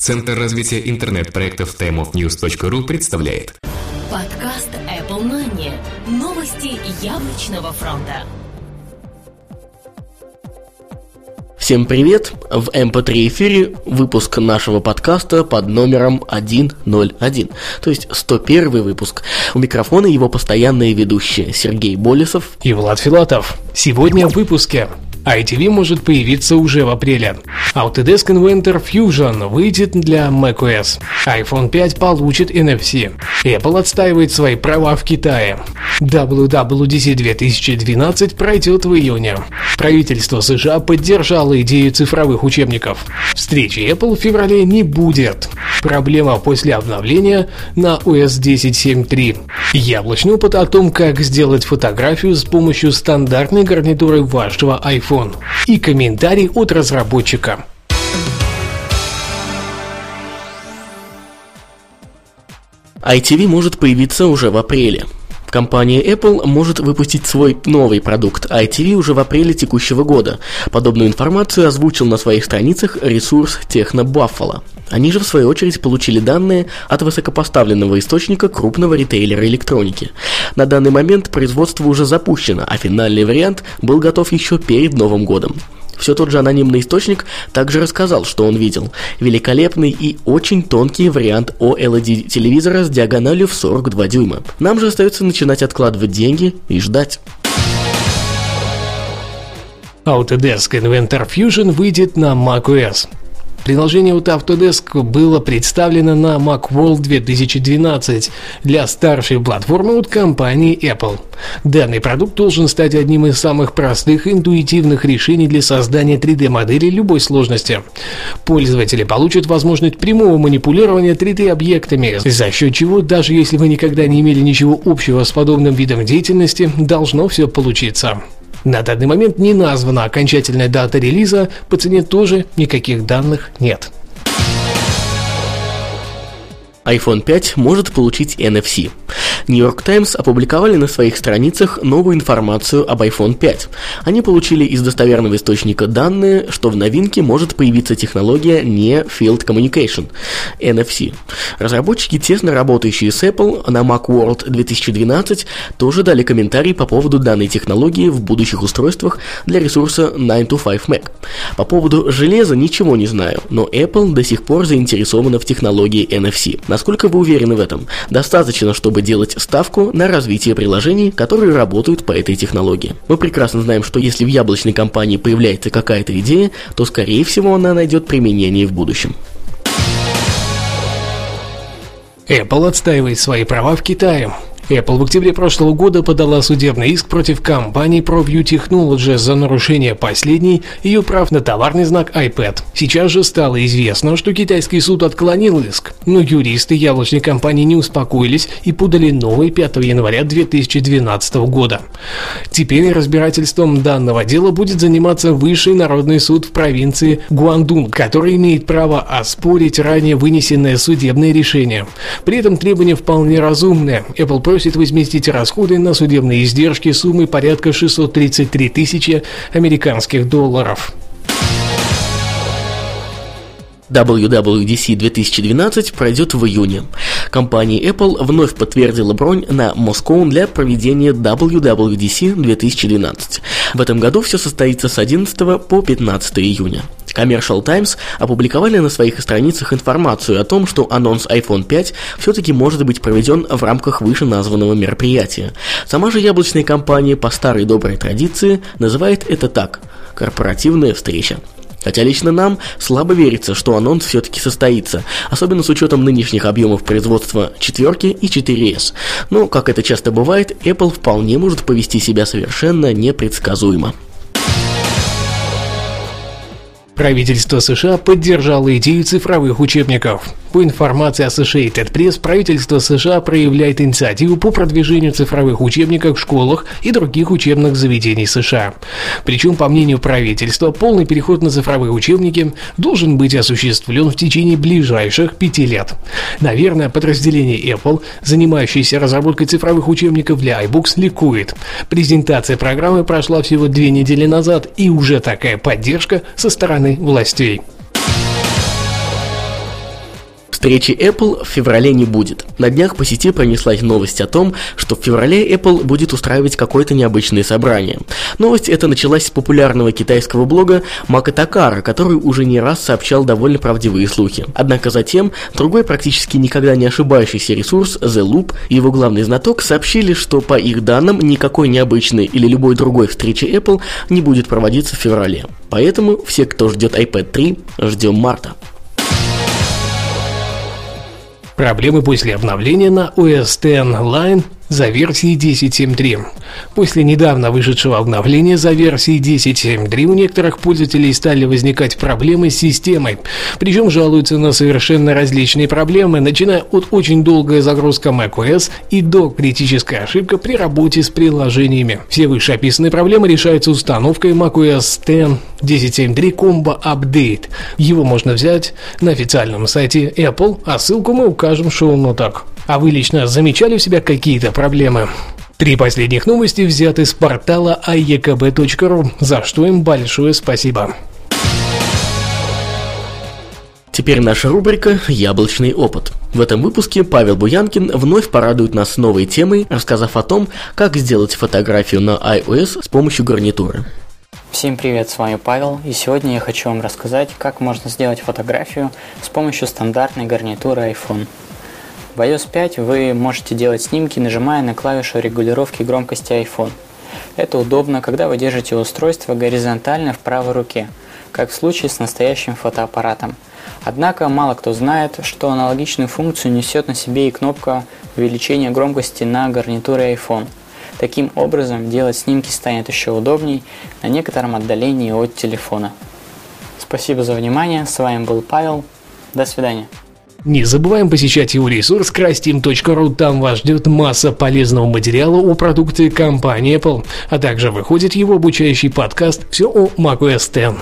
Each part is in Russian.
Центр развития интернет-проектов timeofnews.ru представляет Подкаст Apple Money. Новости яблочного фронта. Всем привет! В MP3 эфире выпуск нашего подкаста под номером 101, то есть 101 выпуск. У микрофона его постоянные ведущие Сергей Болесов и Влад Филатов. Сегодня в выпуске ITV может появиться уже в апреле. Autodesk Inventor Fusion выйдет для macOS. iPhone 5 получит NFC. Apple отстаивает свои права в Китае. WWDC 2012 пройдет в июне. Правительство США поддержало идею цифровых учебников. Встречи Apple в феврале не будет. Проблема после обновления на OS 10.7.3. Яблочный опыт о том, как сделать фотографию с помощью стандартной гарнитуры вашего iPhone iPhone. И комментарий от разработчика. ITV может появиться уже в апреле. Компания Apple может выпустить свой новый продукт iTV уже в апреле текущего года. Подобную информацию озвучил на своих страницах ресурс Техно. Они же в свою очередь получили данные от высокопоставленного источника крупного ритейлера электроники. На данный момент производство уже запущено, а финальный вариант был готов еще перед Новым годом. Все тот же анонимный источник также рассказал, что он видел. Великолепный и очень тонкий вариант OLED-телевизора с диагональю в 42 дюйма. Нам же остается начинать откладывать деньги и ждать. Autodesk Inventor Fusion выйдет на macOS. Приложение от Autodesk было представлено на Macworld 2012 для старшей платформы от компании Apple. Данный продукт должен стать одним из самых простых интуитивных решений для создания 3D-модели любой сложности. Пользователи получат возможность прямого манипулирования 3D-объектами, за счет чего, даже если вы никогда не имели ничего общего с подобным видом деятельности, должно все получиться. На данный момент не названа окончательная дата релиза, по цене тоже никаких данных нет iPhone 5 может получить NFC. New York Times опубликовали на своих страницах новую информацию об iPhone 5. Они получили из достоверного источника данные, что в новинке может появиться технология не Field Communication, NFC. Разработчики, тесно работающие с Apple на Macworld 2012, тоже дали комментарий по поводу данной технологии в будущих устройствах для ресурса 9to5Mac. По поводу железа ничего не знаю, но Apple до сих пор заинтересована в технологии NFC. Насколько вы уверены в этом? Достаточно, чтобы делать ставку на развитие приложений, которые работают по этой технологии. Мы прекрасно знаем, что если в яблочной компании появляется какая-то идея, то скорее всего она найдет применение в будущем. Apple отстаивает свои права в Китае. Apple в октябре прошлого года подала судебный иск против компании ProView Technologies за нарушение последней ее прав на товарный знак iPad. Сейчас же стало известно, что китайский суд отклонил иск, но юристы яблочной компании не успокоились и подали новый 5 января 2012 года. Теперь разбирательством данного дела будет заниматься Высший народный суд в провинции Гуандун, который имеет право оспорить ранее вынесенное судебное решение. При этом требования вполне разумные. Apple просит просит возместить расходы на судебные издержки суммы порядка 633 тысячи американских долларов. WWDC 2012 пройдет в июне. Компания Apple вновь подтвердила бронь на Москву для проведения WWDC 2012. В этом году все состоится с 11 по 15 июня. Commercial Times опубликовали на своих страницах информацию о том, что анонс iPhone 5 все-таки может быть проведен в рамках вышеназванного мероприятия. Сама же яблочная компания по старой доброй традиции называет это так – корпоративная встреча. Хотя лично нам слабо верится, что анонс все-таки состоится, особенно с учетом нынешних объемов производства четверки и 4S. Но, как это часто бывает, Apple вполне может повести себя совершенно непредсказуемо. Правительство США поддержало идею цифровых учебников. По информации Associated Press, правительство США проявляет инициативу по продвижению цифровых учебников в школах и других учебных заведений США. Причем, по мнению правительства, полный переход на цифровые учебники должен быть осуществлен в течение ближайших пяти лет. Наверное, подразделение Apple, занимающееся разработкой цифровых учебников для iBooks, ликует. Презентация программы прошла всего две недели назад, и уже такая поддержка со стороны властей. Встречи Apple в феврале не будет. На днях по сети пронеслась новость о том, что в феврале Apple будет устраивать какое-то необычное собрание. Новость эта началась с популярного китайского блога Мака Такара, который уже не раз сообщал довольно правдивые слухи. Однако затем другой практически никогда не ошибающийся ресурс The Loop и его главный знаток сообщили, что по их данным никакой необычной или любой другой встречи Apple не будет проводиться в феврале. Поэтому все, кто ждет iPad 3, ждем марта. Проблемы после обновления на OS X Line за версией 10.7.3. После недавно вышедшего обновления за версией 10.7.3 у некоторых пользователей стали возникать проблемы с системой. Причем жалуются на совершенно различные проблемы, начиная от очень долгой загрузка macOS и до критической ошибка при работе с приложениями. Все вышеописанные проблемы решаются установкой macOS X 10.7.3 Combo Update. Его можно взять на официальном сайте Apple, а ссылку мы укажем в шоу-нотах. А вы лично замечали у себя какие-то проблемы? Три последних новости взяты с портала aekb.ru, за что им большое спасибо. Теперь наша рубрика «Яблочный опыт». В этом выпуске Павел Буянкин вновь порадует нас новой темой, рассказав о том, как сделать фотографию на iOS с помощью гарнитуры. Всем привет, с вами Павел, и сегодня я хочу вам рассказать, как можно сделать фотографию с помощью стандартной гарнитуры iPhone. В iOS 5 вы можете делать снимки, нажимая на клавишу регулировки громкости iPhone. Это удобно, когда вы держите устройство горизонтально в правой руке, как в случае с настоящим фотоаппаратом. Однако мало кто знает, что аналогичную функцию несет на себе и кнопка увеличения громкости на гарнитуре iPhone. Таким образом, делать снимки станет еще удобней на некотором отдалении от телефона. Спасибо за внимание, с вами был Павел, до свидания. Не забываем посещать его ресурс крастим.ру, там вас ждет масса полезного материала о продукции компании Apple, а также выходит его обучающий подкаст «Все о macOS X».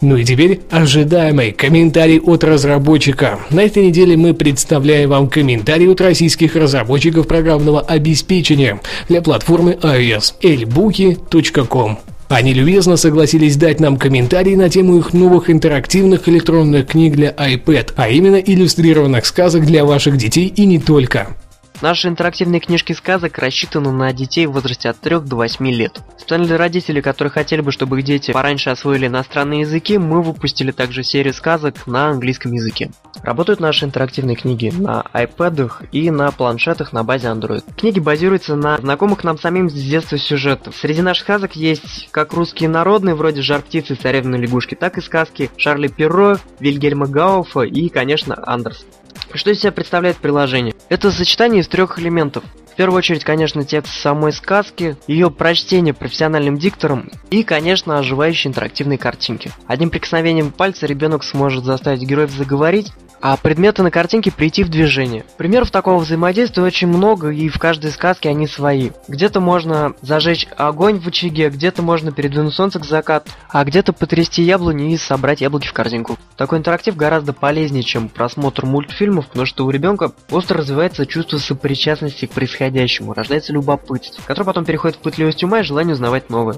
Ну и теперь ожидаемый комментарий от разработчика. На этой неделе мы представляем вам комментарий от российских разработчиков программного обеспечения для платформы iOS elbuki.com. Они любезно согласились дать нам комментарии на тему их новых интерактивных электронных книг для iPad, а именно иллюстрированных сказок для ваших детей и не только. Наши интерактивные книжки сказок рассчитаны на детей в возрасте от 3 до 8 лет. Специально для родителей, которые хотели бы, чтобы их дети пораньше освоили иностранные языки, мы выпустили также серию сказок на английском языке. Работают наши интерактивные книги на iPad и на планшетах на базе Android. Книги базируются на знакомых нам самим с детства сюжетах. Среди наших сказок есть как русские народные, вроде «Жар птицы» «Царевны лягушки», так и сказки Шарли Перро, Вильгельма Гауфа и, конечно, Андерс. Что из себя представляет приложение? Это сочетание из трех элементов. В первую очередь, конечно, текст самой сказки, ее прочтение профессиональным диктором и, конечно, оживающие интерактивные картинки. Одним прикосновением пальца ребенок сможет заставить героев заговорить, а предметы на картинке прийти в движение. Примеров такого взаимодействия очень много, и в каждой сказке они свои. Где-то можно зажечь огонь в очаге, где-то можно передвинуть солнце к закату, а где-то потрясти яблони и собрать яблоки в корзинку. Такой интерактив гораздо полезнее, чем просмотр мультфильмов, потому что у ребенка остро развивается чувство сопричастности к происходящему, рождается любопытство, которое потом переходит в пытливость ума и желание узнавать новое.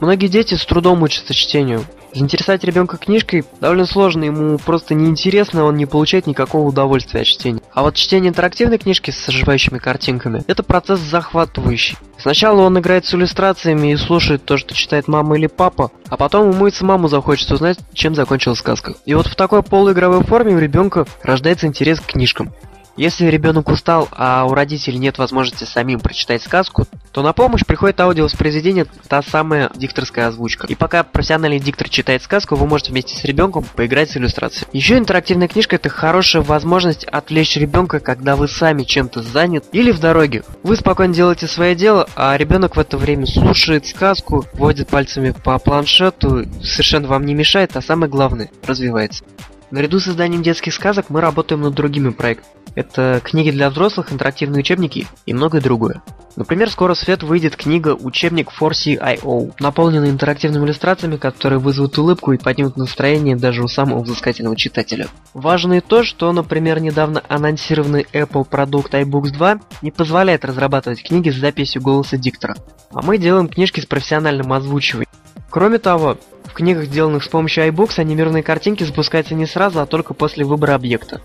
Многие дети с трудом учатся чтению. Заинтересовать ребенка книжкой довольно сложно, ему просто неинтересно, он не получает никакого удовольствия от чтения. А вот чтение интерактивной книжки с оживающими картинками – это процесс захватывающий. Сначала он играет с иллюстрациями и слушает то, что читает мама или папа, а потом ему и самому захочется узнать, чем закончилась сказка. И вот в такой полуигровой форме у ребенка рождается интерес к книжкам. Если ребенок устал, а у родителей нет возможности самим прочитать сказку, то на помощь приходит аудиовоспроизведение, та самая дикторская озвучка. И пока профессиональный диктор читает сказку, вы можете вместе с ребенком поиграть с иллюстрацией. Еще интерактивная книжка это хорошая возможность отвлечь ребенка, когда вы сами чем-то занят или в дороге. Вы спокойно делаете свое дело, а ребенок в это время слушает сказку, водит пальцами по планшету, совершенно вам не мешает, а самое главное, развивается. Наряду с созданием детских сказок мы работаем над другими проектами. Это книги для взрослых, интерактивные учебники и многое другое. Например, скоро в свет выйдет книга «Учебник for CIO», наполненная интерактивными иллюстрациями, которые вызовут улыбку и поднимут настроение даже у самого взыскательного читателя. Важно и то, что, например, недавно анонсированный Apple продукт iBooks 2 не позволяет разрабатывать книги с записью голоса диктора. А мы делаем книжки с профессиональным озвучиванием. Кроме того, книгах, сделанных с помощью iBooks, анимированные картинки запускаются не сразу, а только после выбора объекта.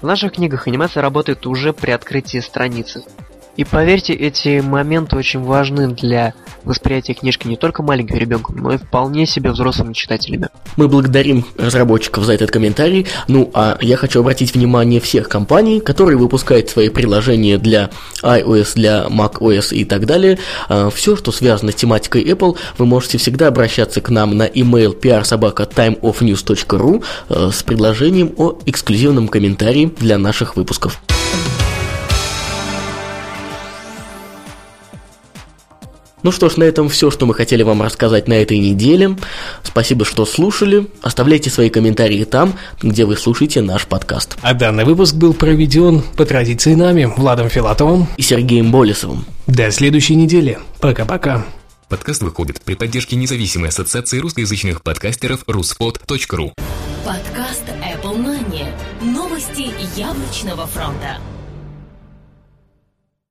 В наших книгах анимация работает уже при открытии страницы. И поверьте, эти моменты очень важны для восприятия книжки не только маленьким ребенком, но и вполне себе взрослыми читателями. Мы благодарим разработчиков за этот комментарий. Ну, а я хочу обратить внимание всех компаний, которые выпускают свои приложения для iOS, для macOS и так далее. А, Все, что связано с тематикой Apple, вы можете всегда обращаться к нам на email prsobaka.timeofnews.ru э, с предложением о эксклюзивном комментарии для наших выпусков. Ну что ж, на этом все, что мы хотели вам рассказать на этой неделе. Спасибо, что слушали. Оставляйте свои комментарии там, где вы слушаете наш подкаст. А данный выпуск был проведен по традиции нами, Владом Филатовым. И Сергеем Болесовым. До следующей недели. Пока-пока. Подкаст выходит при поддержке независимой ассоциации русскоязычных подкастеров ruspod.ru Подкаст Apple Money. Новости яблочного фронта.